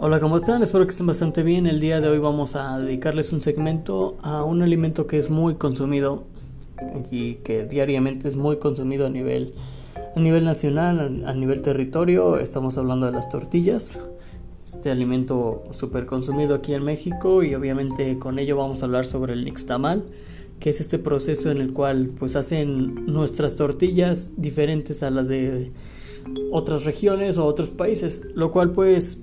Hola, ¿cómo están? Espero que estén bastante bien. El día de hoy vamos a dedicarles un segmento a un alimento que es muy consumido y que diariamente es muy consumido a nivel, a nivel nacional, a nivel territorio. Estamos hablando de las tortillas, este alimento súper consumido aquí en México y obviamente con ello vamos a hablar sobre el nixtamal que es este proceso en el cual pues hacen nuestras tortillas diferentes a las de otras regiones o otros países, lo cual pues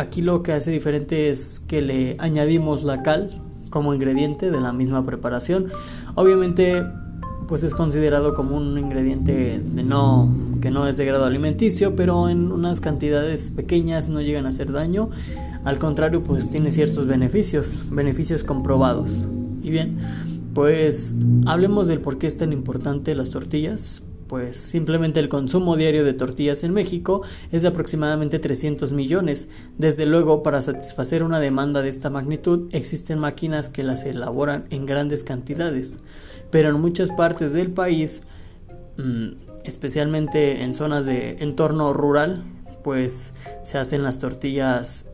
aquí lo que hace diferente es que le añadimos la cal como ingrediente de la misma preparación. Obviamente pues es considerado como un ingrediente de no que no es de grado alimenticio, pero en unas cantidades pequeñas no llegan a hacer daño. Al contrario, pues tiene ciertos beneficios, beneficios comprobados. Y bien, pues hablemos del por qué es tan importante las tortillas. Pues simplemente el consumo diario de tortillas en México es de aproximadamente 300 millones. Desde luego, para satisfacer una demanda de esta magnitud, existen máquinas que las elaboran en grandes cantidades. Pero en muchas partes del país, mm, especialmente en zonas de entorno rural, pues se hacen las tortillas.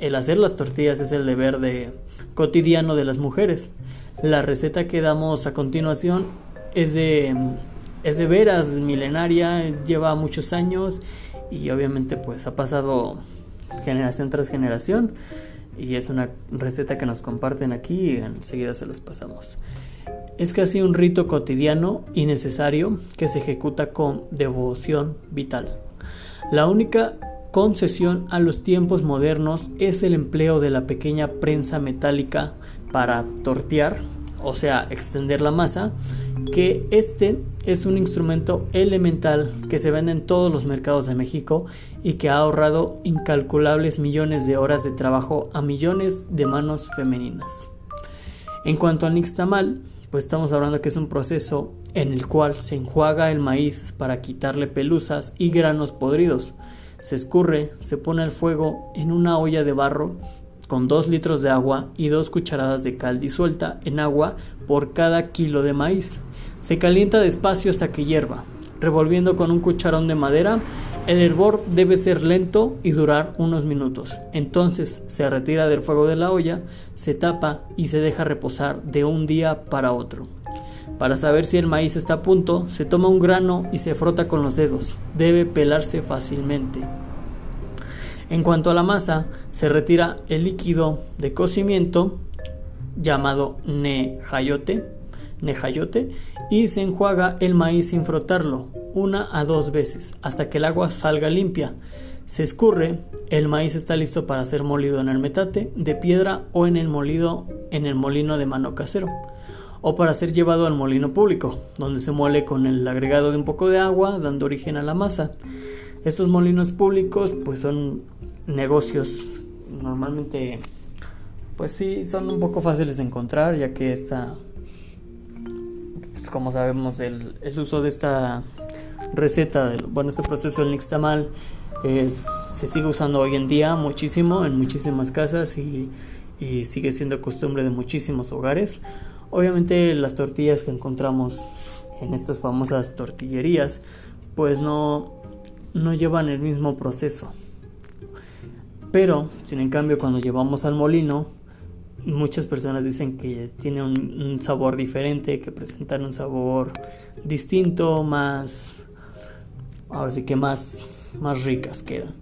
El hacer las tortillas es el deber de cotidiano de las mujeres. La receta que damos a continuación es de, es de veras milenaria, lleva muchos años y obviamente pues ha pasado generación tras generación y es una receta que nos comparten aquí y enseguida se las pasamos. Es casi un rito cotidiano y necesario que se ejecuta con devoción vital. La única concesión a los tiempos modernos es el empleo de la pequeña prensa metálica para tortear, o sea, extender la masa, que este es un instrumento elemental que se vende en todos los mercados de México y que ha ahorrado incalculables millones de horas de trabajo a millones de manos femeninas. En cuanto al nixtamal, pues estamos hablando que es un proceso en el cual se enjuaga el maíz para quitarle pelusas y granos podridos. Se escurre, se pone al fuego en una olla de barro con 2 litros de agua y 2 cucharadas de cal disuelta en agua por cada kilo de maíz. Se calienta despacio hasta que hierva. Revolviendo con un cucharón de madera, el hervor debe ser lento y durar unos minutos. Entonces se retira del fuego de la olla, se tapa y se deja reposar de un día para otro. Para saber si el maíz está a punto, se toma un grano y se frota con los dedos. Debe pelarse fácilmente. En cuanto a la masa, se retira el líquido de cocimiento llamado nejayote, nejayote y se enjuaga el maíz sin frotarlo una a dos veces hasta que el agua salga limpia. Se escurre, el maíz está listo para ser molido en el metate de piedra o en el molido en el molino de mano casero o para ser llevado al molino público, donde se muele con el agregado de un poco de agua, dando origen a la masa. Estos molinos públicos pues son negocios normalmente pues sí son un poco fáciles de encontrar ya que esta pues como sabemos el, uso de esta receta bueno este proceso del nixtamal es, se sigue usando hoy en día muchísimo en muchísimas casas y, y sigue siendo costumbre de muchísimos hogares obviamente las tortillas que encontramos en estas famosas tortillerías pues no no llevan el mismo proceso. Pero, sin en cambio, cuando llevamos al molino, muchas personas dicen que tiene un, sabor diferente, que presentan un sabor distinto, más, ahora sí que más, más ricas quedan.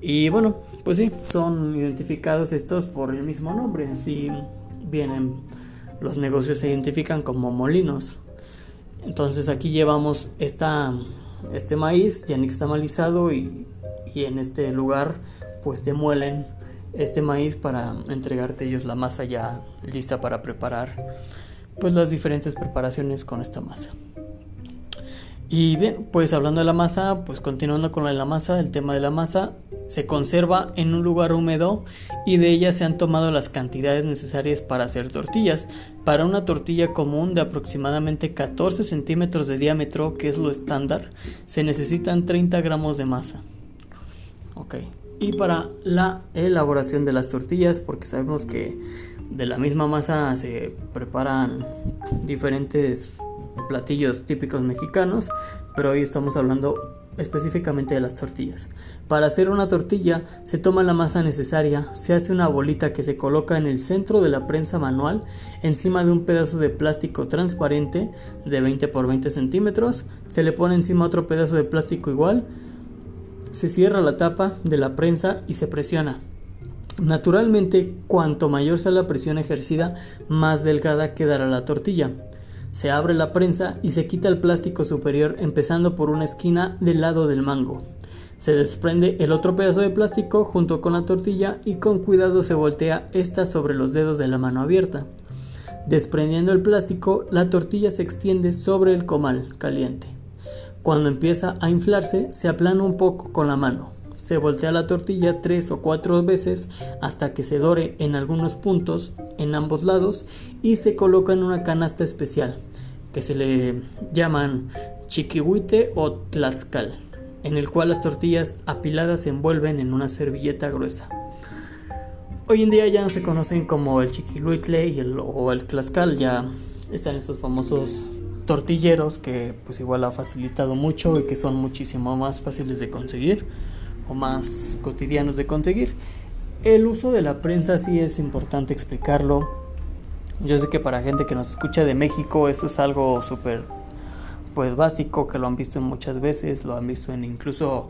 Y bueno, pues sí, son identificados estos por el mismo nombre. Así vienen, los negocios se identifican como molinos. Entonces aquí llevamos esta este maíz ya nixtamalizado y, y en este lugar pues te muelen este maíz para entregarte ellos la masa ya lista para preparar pues las diferentes preparaciones con esta masa. Y bien, pues hablando de la masa, pues continuando con la masa, el tema de la masa se conserva en un lugar húmedo y de ella se han tomado las cantidades necesarias para hacer tortillas. Para una tortilla común de aproximadamente 14 centímetros de diámetro, que es lo estándar, se necesitan 30 gramos de masa. Ok. Y para la elaboración de las tortillas, porque sabemos que de la misma masa se preparan diferentes platillos típicos mexicanos, pero hoy estamos hablando específicamente de las tortillas. Para hacer una tortilla se toma la masa necesaria, se hace una bolita que se coloca en el centro de la prensa manual encima de un pedazo de plástico transparente de 20 por 20 centímetros, se le pone encima otro pedazo de plástico igual, se cierra la tapa de la prensa y se presiona. Naturalmente, cuanto mayor sea la presión ejercida, más delgada quedará la tortilla. Se abre la prensa y se quita el plástico superior empezando por una esquina del lado del mango. Se desprende el otro pedazo de plástico junto con la tortilla y con cuidado se voltea esta sobre los dedos de la mano abierta. Desprendiendo el plástico, la tortilla se extiende sobre el comal caliente. Cuando empieza a inflarse, se aplana un poco con la mano. Se voltea la tortilla tres o cuatro veces hasta que se dore en algunos puntos en ambos lados y se coloca en una canasta especial que se le llaman chiquihuite o tlaxcal, en el cual las tortillas apiladas se envuelven en una servilleta gruesa. Hoy en día ya no se conocen como el chiquihuitle y el, o el tlaxcal, ya están estos famosos tortilleros que pues igual ha facilitado mucho y que son muchísimo más fáciles de conseguir o más cotidianos de conseguir. El uso de la prensa sí es importante explicarlo. Yo sé que para gente que nos escucha de México esto es algo súper pues básico que lo han visto muchas veces, lo han visto en incluso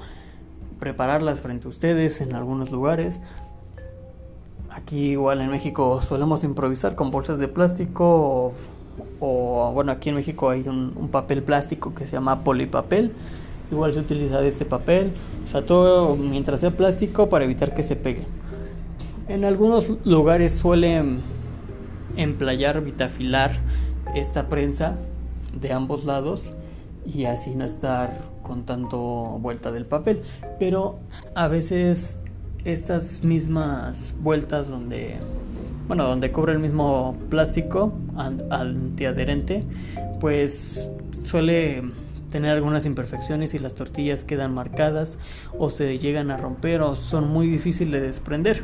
prepararlas frente a ustedes en algunos lugares. Aquí igual en México solemos improvisar con bolsas de plástico bueno aquí en México hay un, un papel plástico que se llama polipapel. Igual se utiliza de este papel, o sea, todo mientras sea plástico para evitar que se pegue. En algunos lugares suelen emplayar, vitafilar esta prensa de ambos lados y así no estar con tanto vuelta del papel, pero a veces estas mismas vueltas donde bueno, donde cubre el mismo plástico antiadherente, pues suele tener algunas imperfecciones y las tortillas quedan marcadas o se llegan a romper o son muy difíciles de desprender.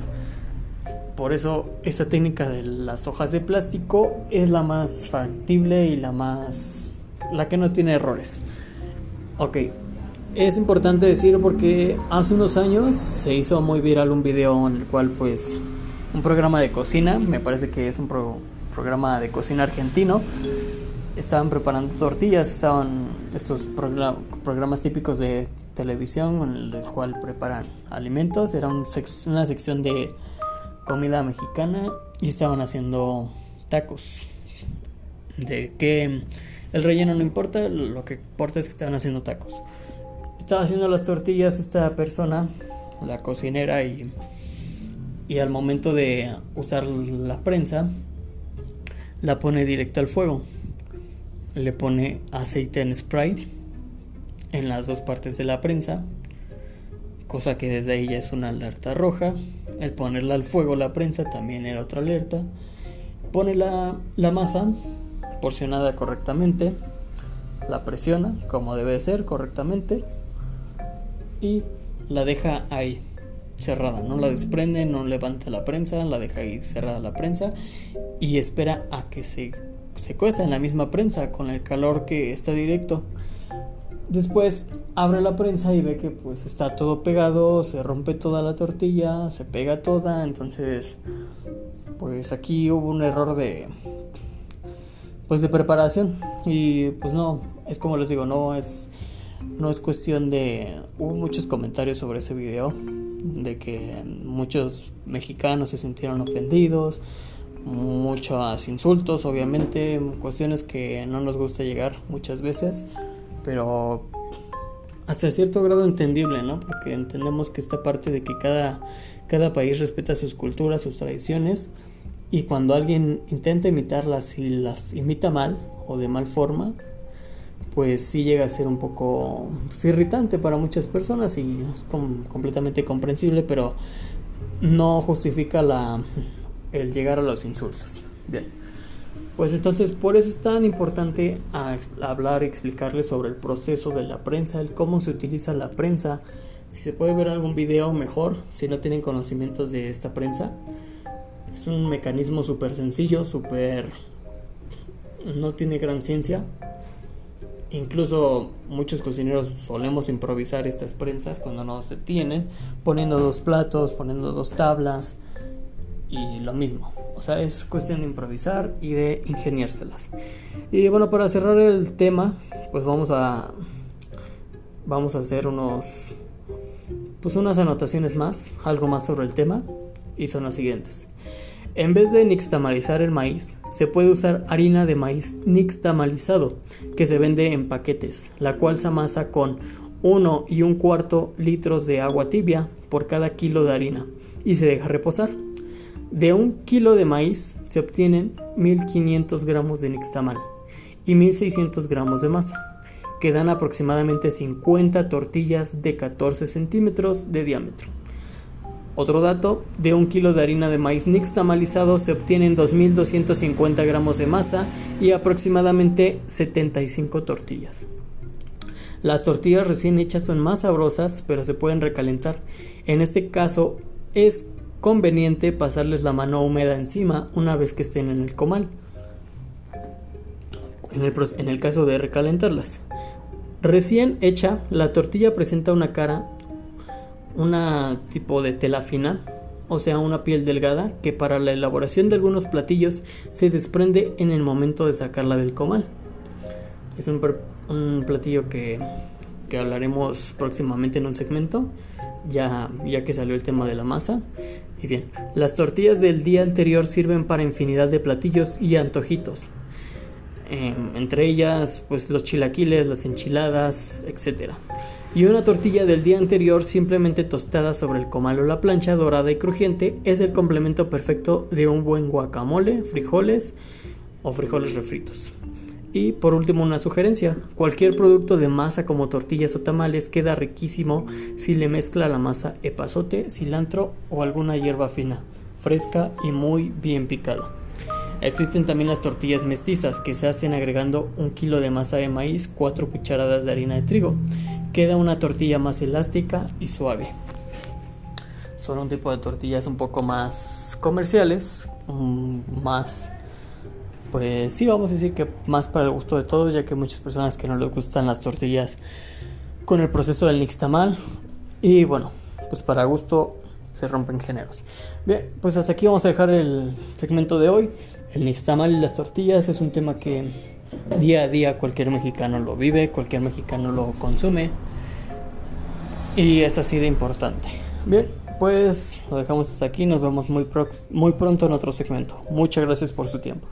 Por eso esta técnica de las hojas de plástico es la más factible y la más la que no tiene errores. Ok, es importante decir porque hace unos años se hizo muy viral un video en el cual pues un programa de cocina, me parece que es un programa de cocina argentino, estaban preparando tortillas, estaban estos programas típicos de televisión en el cual preparan alimentos, era una sección de comida mexicana y estaban haciendo tacos. De que el relleno no importa, lo que importa es que estaban haciendo tacos. Estaba haciendo las tortillas esta persona, la cocinera, y, y al momento de usar la prensa, la pone directo al fuego le pone aceite en spray en las dos partes de la prensa, cosa que desde ahí ya es una alerta roja. El ponerla al fuego la prensa también era otra alerta. Pone la, la masa porcionada correctamente, la presiona como debe ser correctamente y la deja ahí cerrada, no la desprende, no levanta la prensa, la deja ahí cerrada la prensa y espera a que se se en la misma prensa con el calor que está directo. Después abre la prensa y ve que pues está todo pegado, se rompe toda la tortilla, se pega toda, entonces pues aquí hubo un error de pues de preparación. Y pues no, es como les digo, no es no es cuestión de hubo muchos comentarios sobre ese video de que muchos mexicanos se sintieron ofendidos, muchos insultos, obviamente, cuestiones que no nos gusta llegar muchas veces, pero hasta cierto grado entendible, ¿no? Porque entendemos que esta parte de que cada, cada país respeta sus culturas, sus tradiciones, y cuando alguien intenta imitarlas y las imita mal o de mal forma, pues sí llega a ser un poco pues, irritante para muchas personas y es completamente comprensible, pero no justifica la, el llegar a los insultos. Bien. Pues entonces por eso es tan importante hablar y explicarles sobre el proceso de la prensa, el cómo se utiliza la prensa. Si se puede ver algún video mejor, si no tienen conocimientos de esta prensa. Es un mecanismo súper sencillo, súper... no tiene gran ciencia, Incluso muchos cocineros solemos improvisar estas prensas cuando no se tienen, poniendo dos platos, poniendo dos tablas y lo mismo. O sea, es cuestión de improvisar y de ingeniárselas. Y bueno, para cerrar el tema, pues vamos a vamos a hacer unos pues unas anotaciones más, algo más sobre el tema y son las siguientes. En vez de nixtamalizar el maíz, se puede usar harina de maíz nixtamalizado, que se vende en paquetes, la cual se amasa con 1 y un cuarto litros de agua tibia por cada kilo de harina y se deja reposar. De un kilo de maíz se obtienen 1500 gramos de nixtamal y 1600 gramos de masa, que dan aproximadamente 50 tortillas de 14 centímetros de diámetro. Otro dato, de un kilo de harina de maíz nixtamalizado se obtienen 2.250 gramos de masa y aproximadamente 75 tortillas. Las tortillas recién hechas son más sabrosas, pero se pueden recalentar. En este caso, es conveniente pasarles la mano húmeda encima una vez que estén en el comal. En el, en el caso de recalentarlas. Recién hecha, la tortilla presenta una cara una tipo de tela fina, o sea, una piel delgada que para la elaboración de algunos platillos se desprende en el momento de sacarla del comal. Es un, platillo que, que, hablaremos próximamente en un segmento, ya, ya que salió el tema de la masa. Y bien, las tortillas del día anterior sirven para infinidad de platillos y antojitos. Em, entre ellas, pues los chilaquiles, las enchiladas, etcétera y una tortilla del día anterior simplemente tostada sobre el comal o la plancha dorada y crujiente es el complemento perfecto de un buen guacamole, frijoles o frijoles refritos. Y por último una sugerencia, cualquier producto de masa como tortillas o tamales queda riquísimo si le mezcla la masa epazote, cilantro o alguna hierba fina, fresca y muy bien picada. Existen también las tortillas mestizas que se hacen agregando un kilo de masa de maíz, 4 cucharadas de harina de trigo queda una tortilla más elástica y suave. Son un tipo de tortillas un poco más comerciales, más, pues sí, vamos a decir que más para el gusto de todos, ya que muchas personas que no les gustan las tortillas con el proceso del nixtamal. Y bueno, pues para gusto se rompen géneros. Bien, pues hasta aquí vamos a dejar el segmento de hoy. El nixtamal y las tortillas es un tema que Día a día cualquier mexicano lo vive, cualquier mexicano lo consume. Y es así de importante. Bien, pues lo dejamos hasta aquí. Nos vemos muy, muy pronto en otro segmento. Muchas gracias por su tiempo.